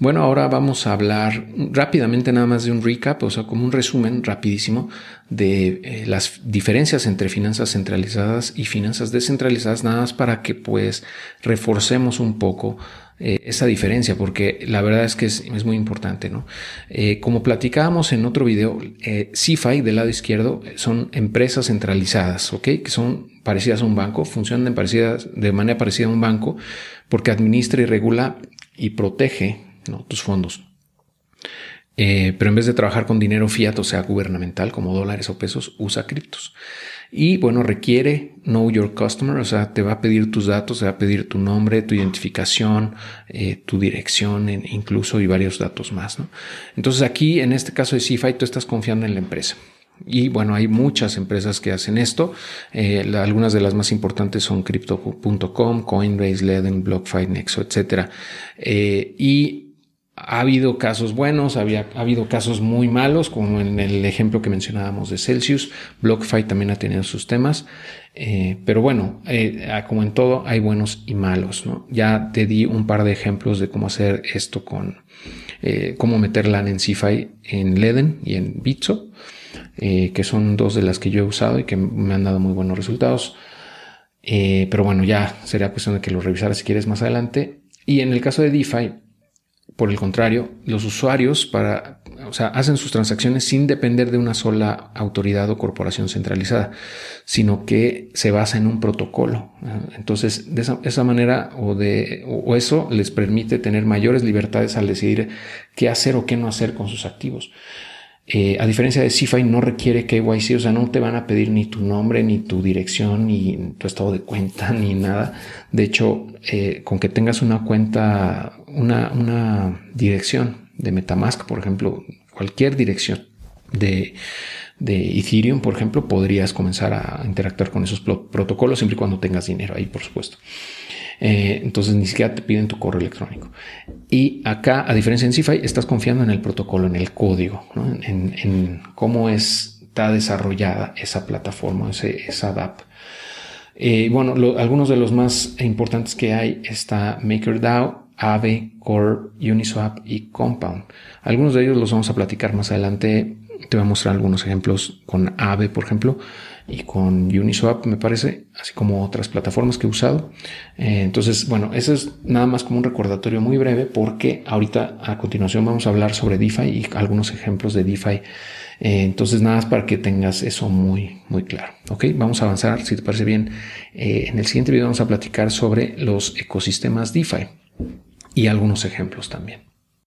Bueno, ahora vamos a hablar rápidamente nada más de un recap, o sea, como un resumen rapidísimo de eh, las diferencias entre finanzas centralizadas y finanzas descentralizadas, nada más para que pues reforcemos un poco eh, esa diferencia, porque la verdad es que es, muy importante, ¿no? Eh, como platicábamos en otro video, CFI del lado izquierdo son empresas centralizadas, ¿ok? Que son parecidas a un banco, funcionan de manera parecida a un banco, porque administra y regula y protege tus fondos. pero en vez de trabajar con dinero fiat, o sea, gubernamental, como dólares o pesos, usa criptos. Y bueno, requiere Know Your Customer, o sea, te va a pedir tus datos, te va a pedir tu nombre, tu identificación, eh, tu dirección, incluso y varios datos más. ¿no? Entonces aquí, en este caso de CFI, tú estás confiando en la empresa. Y bueno, hay muchas empresas que hacen esto. Eh, algunas de las más importantes son Crypto.com, Coinbase, Leden, BlockFi, Nexo, etc. Eh, y ha habido casos buenos, había, ha habido casos muy malos, como en el ejemplo que mencionábamos de Celsius. BlockFi también ha tenido sus temas. Eh, pero bueno, eh, como en todo, hay buenos y malos. ¿no? Ya te di un par de ejemplos de cómo hacer esto con eh, cómo meterla en CFI en Leden y en Bitso, que son dos de las que yo he usado y que me han dado muy buenos resultados. pero bueno, ya sería cuestión de que lo revisaras si quieres más adelante. Y en el caso de DeFi, por el contrario, los usuarios para, o sea, hacen sus transacciones sin depender de una sola autoridad o corporación centralizada, sino que se basa en un protocolo. Entonces, de esa, manera o, de, o eso les permite tener mayores libertades al decidir qué hacer o qué no hacer con sus activos. Eh, a diferencia de CFI, no requiere KYC, o sea, no te van a pedir ni tu nombre, ni tu dirección, ni tu estado de cuenta, ni nada. De hecho, eh, con que tengas una cuenta, una, dirección de Metamask, por ejemplo, cualquier dirección de, de Ethereum, por ejemplo, podrías comenzar a interactuar con esos protocolos siempre y cuando tengas dinero ahí, por supuesto. Eh, entonces ni siquiera te piden tu correo electrónico. Y acá, a diferencia en CFI, estás confiando en el protocolo, en el código, en, cómo está desarrollada esa plataforma, esa app. Eh, bueno, algunos de los más importantes que hay está MakerDAO, Aave, Core, Uniswap y Compound. Algunos de ellos los vamos a platicar más adelante. Te voy a mostrar algunos ejemplos con Aave, por ejemplo y con Uniswap, me parece, así como otras plataformas que he usado. Eh, entonces, bueno, eso es nada más como un recordatorio muy breve porque ahorita a continuación vamos a hablar sobre DeFi y algunos ejemplos de DeFi. Eh, entonces, nada más para que tengas eso muy, muy claro. Ok, vamos a avanzar, si te parece bien. Eh, en el siguiente video vamos a platicar sobre los ecosistemas DeFi y algunos ejemplos también.